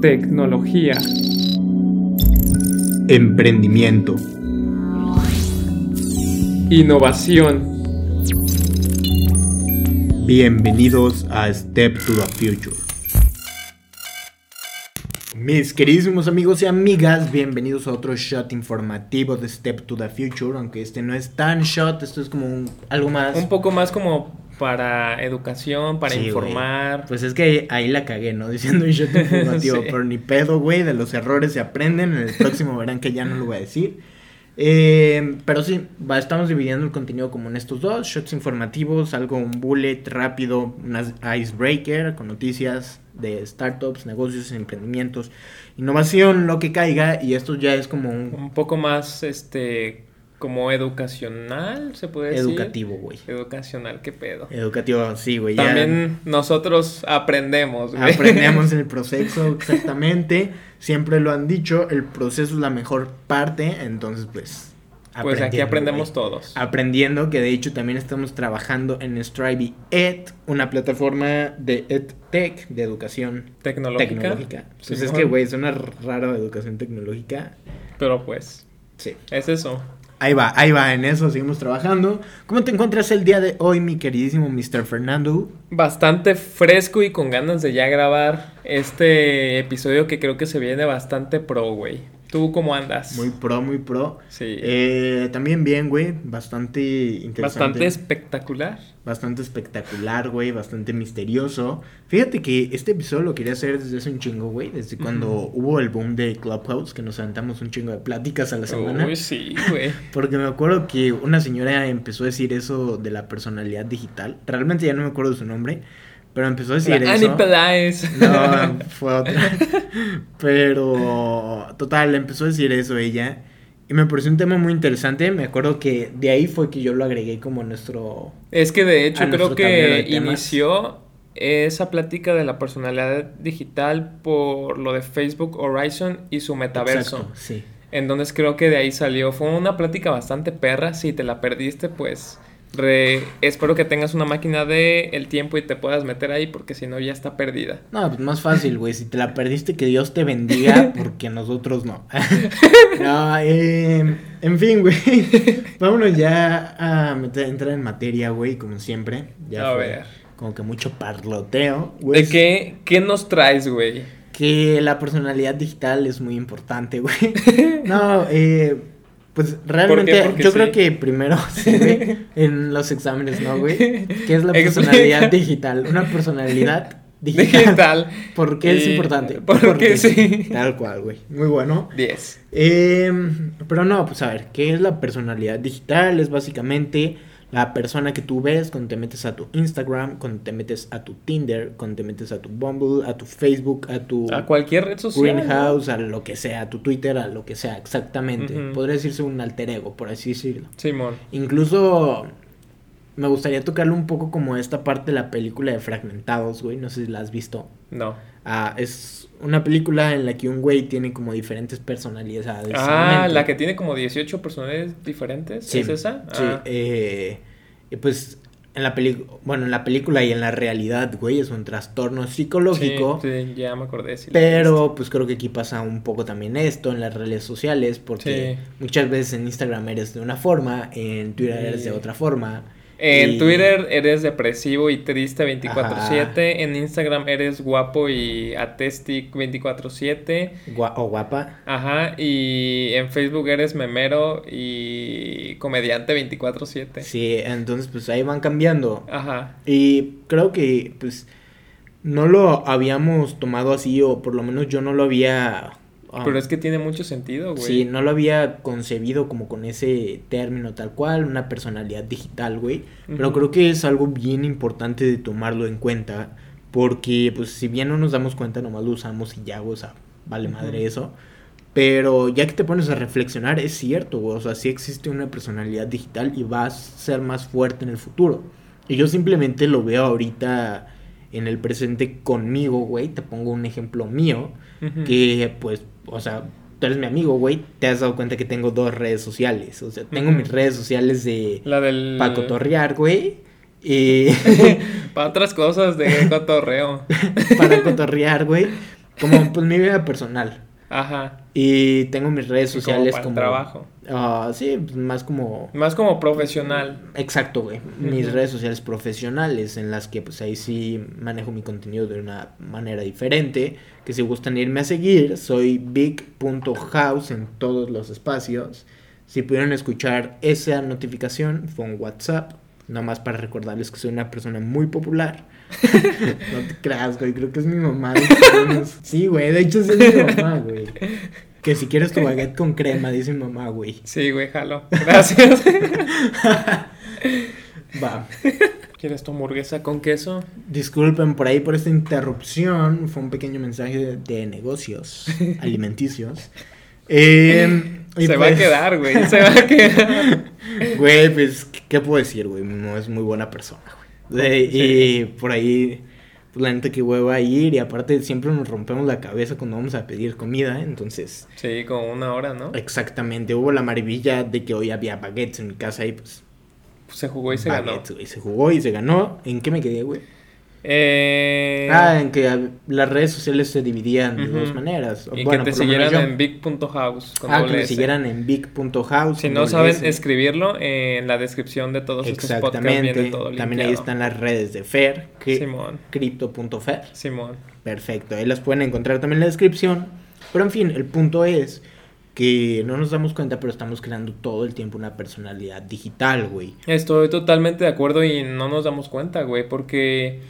tecnología, emprendimiento, innovación. Bienvenidos a Step to the Future. Mis queridísimos amigos y amigas, bienvenidos a otro shot informativo de Step to the Future, aunque este no es tan shot, esto es como un, algo más... Un poco más como para educación, para Sí, informar. Pues es que ahí la cagué, ¿no? Diciendo un shot informativo, Sí. pero ni pedo, güey, de los errores se aprenden, en el próximo verán que ya no lo voy a decir. Eh, pero sí, va, estamos dividiendo el contenido como en estos dos, shots informativos, algo un bullet rápido, un icebreaker con noticias de startups, negocios, emprendimientos, innovación, lo que caiga, y esto ya es como un Un poco más, este, como educacional, se puede decir. educativo, güey. Educacional, qué pedo. Educativo, sí, güey. ya- También nosotros aprendemos, güey. Aprendemos en el proceso, exactamente. Siempre lo han dicho, el proceso es la mejor parte, entonces pues... Pues aquí aprendemos todos. Aprendiendo, que de hecho también estamos trabajando en Strive Ed, una plataforma de EdTech, de educación Tecnológica. tecnológica. Pues es que, güey, suena raro educación tecnológica. Pero pues, Sí. es eso. Ahí va, ahí va, en eso seguimos trabajando. ¿Cómo te encuentras el día de hoy, mi queridísimo Mr. Fernando? Bastante fresco y con ganas de ya grabar este episodio que creo que se viene bastante pro, güey. ¿Tú cómo andas? Muy pro, muy pro. Sí. Eh, también bien, güey. Bastante interesante. Bastante espectacular. Bastante espectacular, güey. Bastante misterioso. Fíjate que este episodio lo quería hacer desde hace un chingo, güey. Desde cuando hubo el boom de Clubhouse, que nos aventamos un chingo de pláticas a la semana. Uy, sí, güey. Porque me acuerdo que una señora empezó a decir eso de la personalidad digital. Realmente ya no me acuerdo de su nombre. Pero empezó a decir La eso. Annie. No, fue otra. Pero, total, empezó a decir eso ella. Y me pareció un tema muy interesante. Me acuerdo que de ahí fue que yo lo agregué como nuestro. Es que de hecho creo que inició esa plática de la personalidad digital por lo de Facebook Horizon y su metaverso. Exacto, sí. Entonces creo que de ahí salió. Fue una plática bastante perra. Si te la perdiste, pues re- espero que tengas una máquina de el tiempo y te puedas meter ahí porque si no ya está perdida. No, pues más fácil, güey. Si te la perdiste, que Dios te bendiga, porque nosotros no. no, eh, en fin, güey. Vámonos ya a meter- entrar en materia, güey, como siempre. Ya A fue ver. Como que mucho parloteo. güey. ¿De qué, qué nos traes, güey? Que la personalidad digital es muy importante, güey. No, eh, pues realmente Porque yo sí. creo que primero se ve en los exámenes, ¿no, güey? ¿Qué es la personalidad digital? Una personalidad digital. Digital. ¿Por qué es importante? porque sí. Tal cual, güey. Muy bueno. 10. Eh, pero no, pues a ver, ¿qué es la personalidad digital? Es básicamente la persona que tú ves cuando te metes a tu Instagram, cuando te metes a tu Tinder, cuando te metes a tu Bumble, a tu Facebook, a tu A cualquier red social. ¿no? Greenhouse, a lo que sea, a tu Twitter, a lo que sea, exactamente. Ujú. Podría decirse un alter ego, por así decirlo. Simón. Incluso me gustaría tocarle un poco como esta parte de la película de Fragmentados, güey. No sé si la has visto. No. Ah, es una película en la que un güey tiene como diferentes personalidades. Ah, la que tiene como 18 personajes diferentes. Sí, ¿Es esa? Sí, Ah. eh, y pues en la película, bueno, en la película y en la realidad, güey, es un trastorno psicológico. Sí, sí, ya me acordé. Pero pues creo que aquí pasa un poco también esto en las redes sociales, porque Sí. muchas veces en Instagram eres de una forma, en Twitter eres de otra forma. En y- Twitter eres depresivo y triste 24/7. Ajá. En Instagram eres guapo y atestic 24/7. gua- o guapa. Ajá. Y en Facebook eres memero y comediante 24/7. Sí, entonces pues ahí van cambiando. Ajá. Y creo que pues no lo habíamos tomado así, o por lo menos yo no lo había... Pero es que tiene mucho sentido, güey. Sí, no lo había concebido como con ese término tal cual, una personalidad digital, güey. Pero creo que es algo bien importante de tomarlo en cuenta. Porque, pues, si bien no nos damos cuenta, nomás lo usamos y ya, o sea, vale madre eso. Pero ya que te pones a reflexionar, es cierto, güey. O sea, sí existe una personalidad digital y va a ser más fuerte en el futuro. Y yo simplemente lo veo ahorita en el presente conmigo, güey. Te pongo un ejemplo mío. Que, pues, o sea, tú eres mi amigo, güey. Te has dado cuenta que tengo dos redes sociales. O sea, tengo mis redes sociales de La del. para cotorrear, güey. Y Para otras cosas de cotorreo. para cotorrear, güey. Como pues mi vida personal. Ajá. Y tengo mis redes Sí, como sociales para como... trabajo. Ah, sí, pues, más como... Más como profesional. Exacto, güey. Mis redes sociales profesionales en las que pues ahí sí manejo mi contenido de una manera diferente. Que si gustan irme a seguir, soy big.house en todos los espacios. Si pudieron escuchar esa notificación, fue un WhatsApp. Nomás para recordarles que soy una persona muy popular. no te creas, güey. Creo que es mi mamá. Sí, güey. De hecho, sí es mi mamá, güey. Que si quieres tu baguette con crema, dice mi mamá, güey. Sí, güey, jalo. Gracias. Va. ¿Quieres tu hamburguesa con queso? Disculpen por ahí por esta interrupción. Fue un pequeño mensaje de, de negocios alimenticios. Eh, y Se va a pues, quedar, güey. Se va a quedar. Güey, pues, ¿qué, qué puedo decir, güey? No es muy buena persona, güey. De- Y por ahí, pues la neta que hueva ir. Y aparte, siempre nos rompemos la cabeza cuando vamos a pedir comida. Entonces, Sí, como una hora, ¿no? exactamente, hubo la maravilla de que hoy había baguettes en mi casa y pues. Pues se jugó y se ganó. güey. Se jugó y se ganó. ¿En qué me quedé, güey? Eh, Ah, en que las redes sociales se dividían de dos maneras. y Bueno, que te siguieran yo. en big.house. Ah, que me siguieran en big.house. Si no saben S. escribirlo, eh, en la descripción de todos estos podcasts viene todo También ahí están las redes de Fer, Simón, crypto.fer. Simón. Perfecto, ahí las pueden encontrar también en la descripción. Pero en fin, el punto es que no nos damos cuenta, pero estamos creando todo el tiempo una personalidad digital, güey. Estoy totalmente de acuerdo y no nos damos cuenta, güey, porque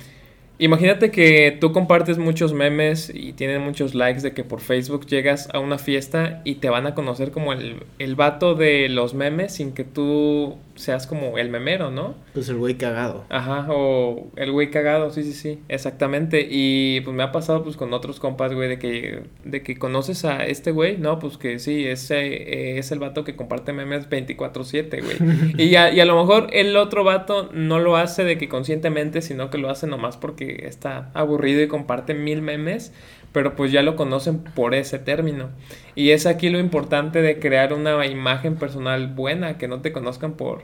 imagínate que tú compartes muchos memes y tienen muchos likes de que por Facebook llegas a una fiesta y te van a conocer como el, el vato de los memes sin que tú seas como el memero, ¿no? Pues el güey cagado. Ajá, o el güey cagado, sí, sí, sí, exactamente. Y pues me ha pasado pues con otros compas, güey, de que, de que conoces a este güey, no, pues que sí, ese eh, es el vato que comparte memes 24/7, güey. Y a, y a lo mejor el otro vato no lo hace de que conscientemente, sino que lo hace nomás porque está aburrido y comparte mil memes, pero pues ya lo conocen por ese término. Y es aquí lo importante de crear una imagen personal buena, que no te conozcan por,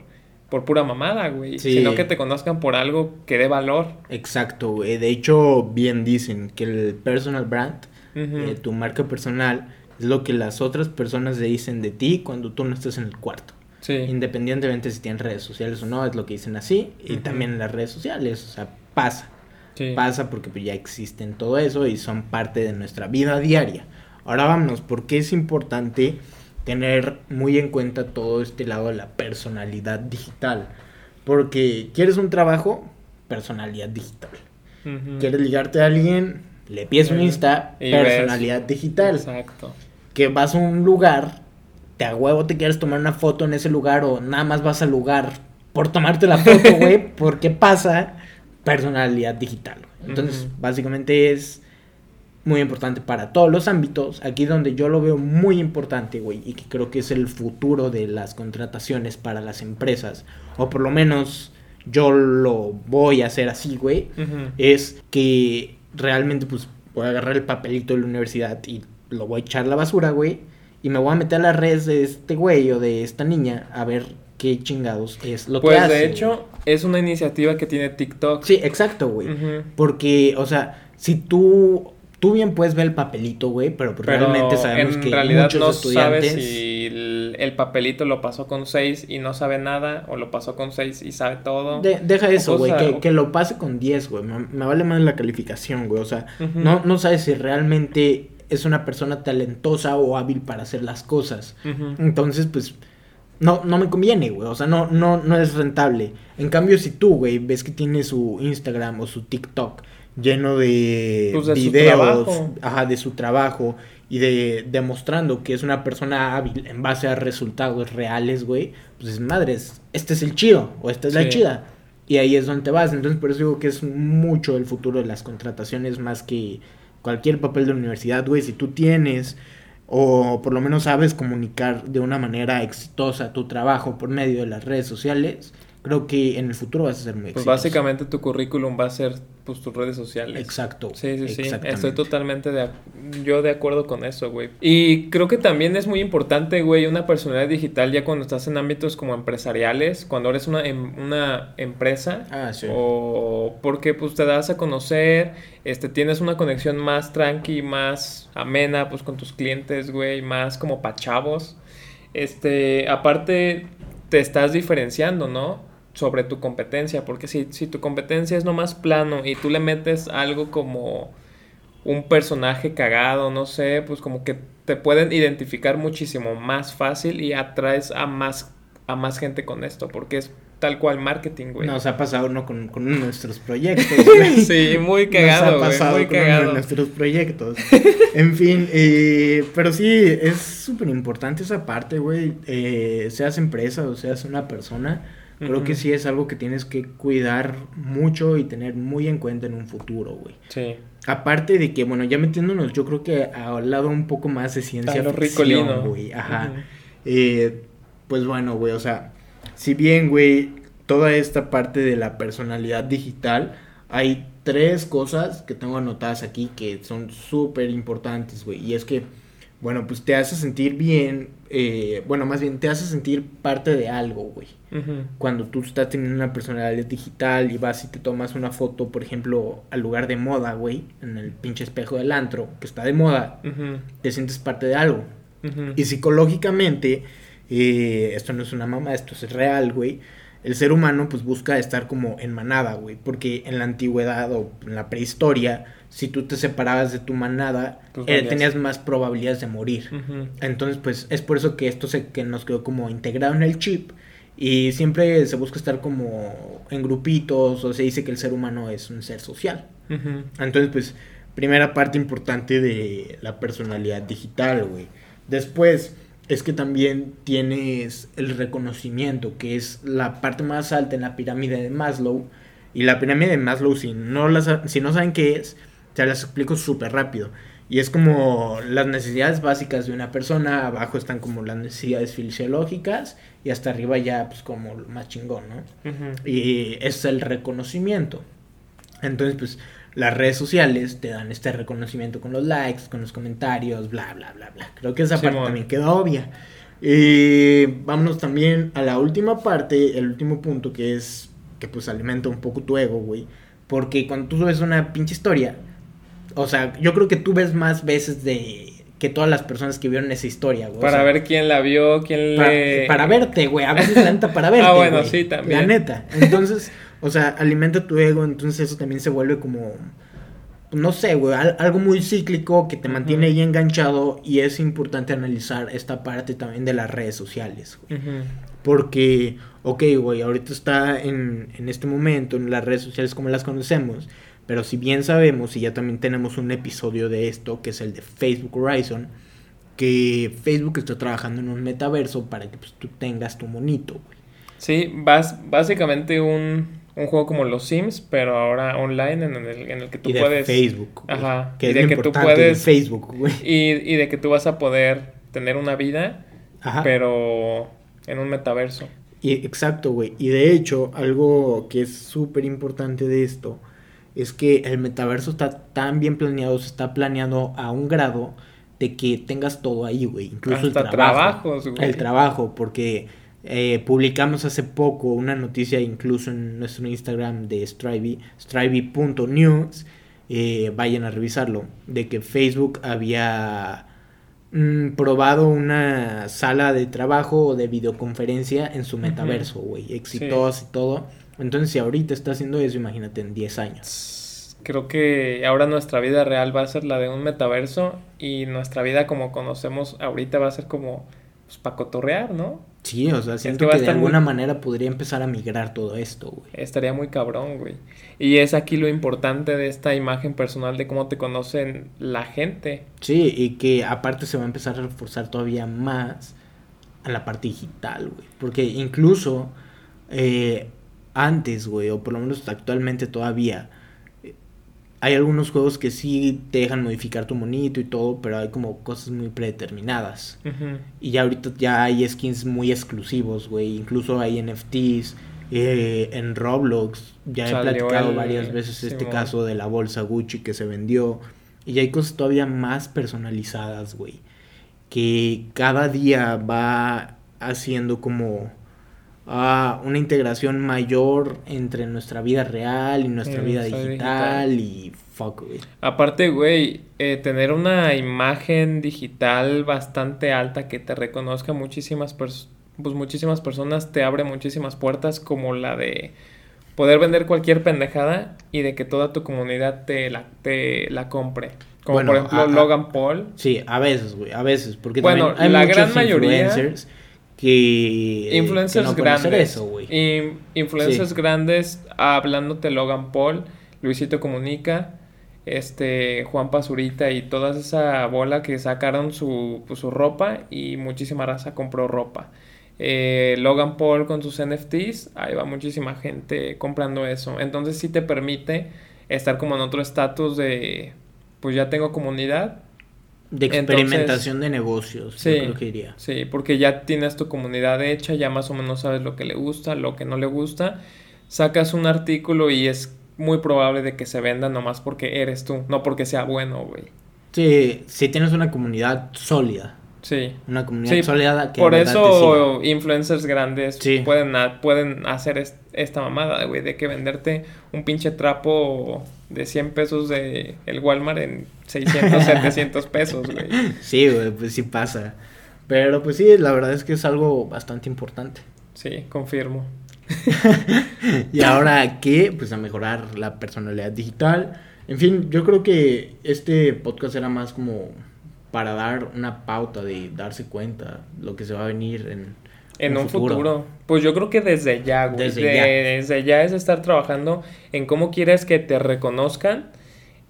por pura mamada, güey, Sí. sino que te conozcan por algo que dé valor. Exacto, güey. De hecho, bien dicen que el personal brand, eh, tu marca personal, es lo que las otras personas le dicen de ti cuando tú no estás en el cuarto. Sí, Independientemente si tienen redes sociales o no, es lo que dicen así. Y también en las redes sociales, o sea, pasa. Sí. Pasa porque pues, ya existen todo eso y son parte de nuestra vida diaria. Ahora vámonos, porque es importante tener muy en cuenta todo este lado de la personalidad digital. Porque quieres un trabajo, personalidad digital. Quieres ligarte a alguien, le pides un Eh, Insta, y personalidad digital. Exacto. Que vas a un lugar, te a huevo te quieres tomar una foto en ese lugar o nada más vas al lugar por tomarte la foto, güey, porque pasa personalidad digital. Entonces, básicamente es muy importante para todos los ámbitos. Aquí donde yo lo veo muy importante, güey, y que creo que es el futuro de las contrataciones para las empresas, o por lo menos yo lo voy a hacer así, güey, es que realmente pues voy a agarrar el papelito de la universidad y lo voy a echar a la basura, güey, y me voy a meter a las redes de este güey o de esta niña a ver qué chingados es lo Pues que hace. de hecho, es una iniciativa que tiene TikTok. Sí, exacto, güey. Porque, o sea, si tú, tú bien puedes ver el papelito, güey, pero, pues Pero realmente sabemos en que realidad muchos no estudiantes... sabes si el, el papelito lo pasó con 6 y no sabe nada, o lo pasó con 6 y sabe todo. De- deja eso, güey, que, o- que lo pase con 10, güey. Me, me vale más la calificación, güey. O sea, no, no sabes si realmente es una persona talentosa o hábil para hacer las cosas. Entonces, pues, no, no me conviene, güey. O sea, no, no, no es rentable. En cambio, si tú, güey, ves que tiene su Instagram o su TikTok lleno de Pues, de videos, ajá, de su trabajo y de demostrando que es una persona hábil en base a resultados reales, güey, pues es madres, este es el chido o esta es la chida. Y ahí es donde te vas. Entonces, por eso digo que es mucho el futuro de las contrataciones más que cualquier papel de universidad, güey. Si tú tienes o por lo menos sabes comunicar de una manera exitosa tu trabajo por medio de las redes sociales, creo que en el futuro vas a ser muy Pues exitoso. básicamente tu currículum va a ser pues tus redes sociales. Exacto. Sí, sí, sí. Estoy totalmente de, yo de acuerdo con eso, güey. Y creo que también es muy importante, güey, una personalidad digital ya cuando estás en ámbitos como empresariales, cuando eres una, em- una empresa. Ah, sí. O porque pues te das a conocer, este, tienes una conexión más tranqui, más amena, pues con tus clientes, güey, más como pachavos. Este, aparte, te estás diferenciando, ¿no? Sobre tu competencia, porque si, si tu competencia es nomás plano y tú le metes algo como un personaje cagado, no sé, pues como que te pueden identificar muchísimo más fácil y atraes a más, a más gente con esto, porque es tal cual marketing, güey. Nos ha pasado uno con, con uno de nuestros proyectos, güey. Sí, muy Nos cagado, ha güey, pasado muy con uno de cagado. nuestros proyectos. En fin, eh, pero sí, es súper importante esa parte, güey. Eh, seas empresa o seas una persona, creo que sí es algo que tienes que cuidar mucho y tener muy en cuenta en un futuro, güey. Sí. Aparte de que, bueno, ya metiéndonos, yo creo que al lado un poco más de ciencia lo ficción, güey. Ajá. Ujú. Eh, pues bueno, güey, o sea, si bien, güey, toda esta parte de la personalidad digital, hay tres cosas que tengo anotadas aquí que son súper importantes, güey. Y es que, bueno, pues te hace sentir bien, eh, bueno, más bien te hace sentir parte de algo, güey. Cuando tú estás teniendo una personalidad digital y vas y te tomas una foto, por ejemplo, al lugar de moda, güey, en el pinche espejo del antro, que está de moda, te sientes parte de algo. Y psicológicamente, eh, esto no es una mamá, esto es real, güey. El ser humano pues busca estar como en manada, güey. Porque en la antigüedad o en la prehistoria, si tú te separabas de tu manada, Pues eh, tenías más probabilidades de morir. Entonces pues es por eso que esto se, que nos quedó como integrado en el chip. Y siempre se busca estar como en grupitos o se dice que el ser humano es un ser social. Entonces, pues, primera parte importante de la personalidad digital, güey. Después, es que también tienes el reconocimiento, que es la parte más alta en la pirámide de Maslow. Y la pirámide de Maslow, si no, la si no saben qué es, te las explico súper rápido. Y es como las necesidades básicas de una persona, abajo están como las necesidades fisiológicas y hasta arriba ya pues como lo más chingón, ¿no? Y es el reconocimiento. Entonces, pues las redes sociales te dan este reconocimiento con los likes, con los comentarios, bla, bla, bla, bla. Creo que esa parte también queda obvia. Y vámonos también a la última parte, el último punto que es que pues alimenta un poco tu ego, güey. Porque cuando tú subes una pinche historia, o sea, yo creo que tú ves más veces de que todas las personas que vieron esa historia, güey. O Para sea, ver quién la vio, quién para, le... para verte, güey. A veces la neta para verte. Ah, bueno, güey. sí, también. La neta. Entonces, o sea, alimenta tu ego. Entonces, eso también se vuelve como. No sé, güey. al- algo muy cíclico que te mantiene ahí enganchado. Y es importante analizar esta parte también de las redes sociales, güey. Porque, ok, güey, ahorita está en, en este momento en las redes sociales como las conocemos. Pero si bien sabemos, y ya también tenemos un episodio de esto, que es el de Facebook Horizon, que Facebook está trabajando en un metaverso para que pues, tú tengas tu monito, güey. Sí, vas, básicamente un, un juego como los Sims, pero ahora online en el, en el que tú Y de puedes... Facebook. güey, Ajá, Que y es de lo que tú puedes- Facebook, güey. Y, y de que tú vas a poder tener una vida, Ajá. pero en un metaverso. Y, exacto, güey. Y de hecho, algo que es súper importante de esto es que el metaverso está tan bien planeado, se está planeando a un grado de que tengas todo ahí, güey. Incluso Hasta el trabajo. trabajos, güey. El trabajo, porque eh, publicamos hace poco una noticia incluso en nuestro Instagram de Strivey, strivey.news, eh, vayan a revisarlo, de que Facebook había mm, probado una sala de trabajo o de videoconferencia en su metaverso, güey, exitosa y todo. Entonces, si ahorita está haciendo eso, imagínate en 10 años. Creo que ahora nuestra vida real va a ser la de un metaverso y nuestra vida como conocemos ahorita va a ser como pues, para cotorrear, ¿no? Sí, o sea, siento que de muy- alguna manera podría empezar a migrar todo esto, güey. Estaría muy cabrón, güey. Y es aquí lo importante de esta imagen personal de cómo te conocen la gente. Sí, y que aparte se va a empezar a reforzar todavía más a la parte digital, güey. Porque incluso eh, antes, güey, o por lo menos actualmente todavía, hay algunos juegos que sí te dejan modificar tu monito y todo, pero hay como cosas muy predeterminadas. Y ya ahorita ya hay skins muy exclusivos, güey. Incluso hay NFTs Eh, en Roblox ya he platicado el- varias veces este Simón. caso de la bolsa Gucci que se vendió. Y hay cosas todavía más personalizadas, güey. Que cada día va haciendo como ah, una integración mayor entre nuestra vida real y nuestra vida digital, y fuck, güey. Aparte, güey, eh, tener una imagen digital bastante alta que te reconozca muchísimas, pers- pues muchísimas personas te abre muchísimas puertas como la de poder vender cualquier pendejada y de que toda tu comunidad te la, te la compre. Como Bueno, por ejemplo a- a- Logan Paul. Sí, a veces, güey, a veces. Porque Bueno, también hay la gran mayoría- influencers que, influencers no grandes. eso, güey. Influencers Sí. grandes hablándote Logan Paul, Luisito Comunica, este Juan Pazurita y toda esa bola que sacaron su, pues, su ropa y muchísima raza compró ropa. Eh, Logan Paul con sus NFTs, ahí va muchísima gente comprando eso. Entonces sí te permite estar como en otro estatus de, pues ya tengo comunidad, De Entonces- experimentación de negocios, Sí. yo creo que diría. Sí, porque ya tienes tu comunidad hecha, ya más o menos sabes lo que le gusta, lo que no le gusta. Sacas un artículo y es muy probable de que se venda nomás porque eres tú, no porque sea bueno, güey. Sí, si tienes una comunidad sólida, Sí. una comunidad Sí, sólida que Por eso influencers grandes Sí. pueden, ha- pueden hacer es- esta mamada, güey, de que venderte un pinche trapo de 100 pesos de el Walmart en 600, 700 pesos, güey. Sí, güey, pues sí pasa. Pero pues sí, la verdad es que es algo bastante importante. Sí, confirmo. Y ahora qué, pues a mejorar la personalidad digital. En fin, yo creo que este podcast era más como para dar una pauta de darse cuenta lo que se va a venir en, En un futuro. Pues yo creo que desde ya, güey. Desde De- ya. Desde ya es estar trabajando en cómo quieres que te reconozcan.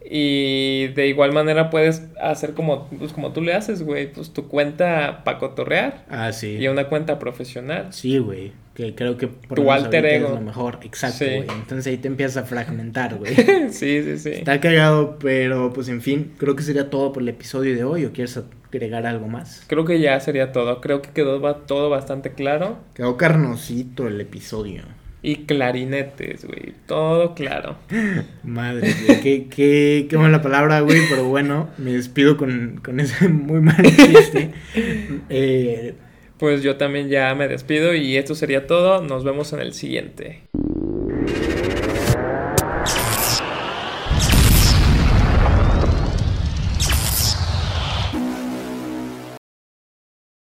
Y de igual manera puedes hacer como, pues como tú le haces, güey. Pues tu cuenta para cotorrear Ah, sí. y una cuenta profesional. Sí, güey. Que creo que por Tu alter ego. es lo mejor. Exacto, Sí. güey. Entonces ahí te empiezas a fragmentar, güey. sí, sí, sí. Está cagado, pero pues en fin, creo que sería todo por el episodio de hoy. ¿O quieres agregar algo más? Creo que ya sería todo. Creo que quedó todo bastante claro. Quedó carnosito el episodio. Y clarinetes, güey. Todo claro. Madre, güey. qué, qué, qué mala palabra, güey. Pero bueno, me despido con, con ese muy mal chiste. Eh, Pues yo también ya me despido y esto sería todo. Nos vemos en el siguiente.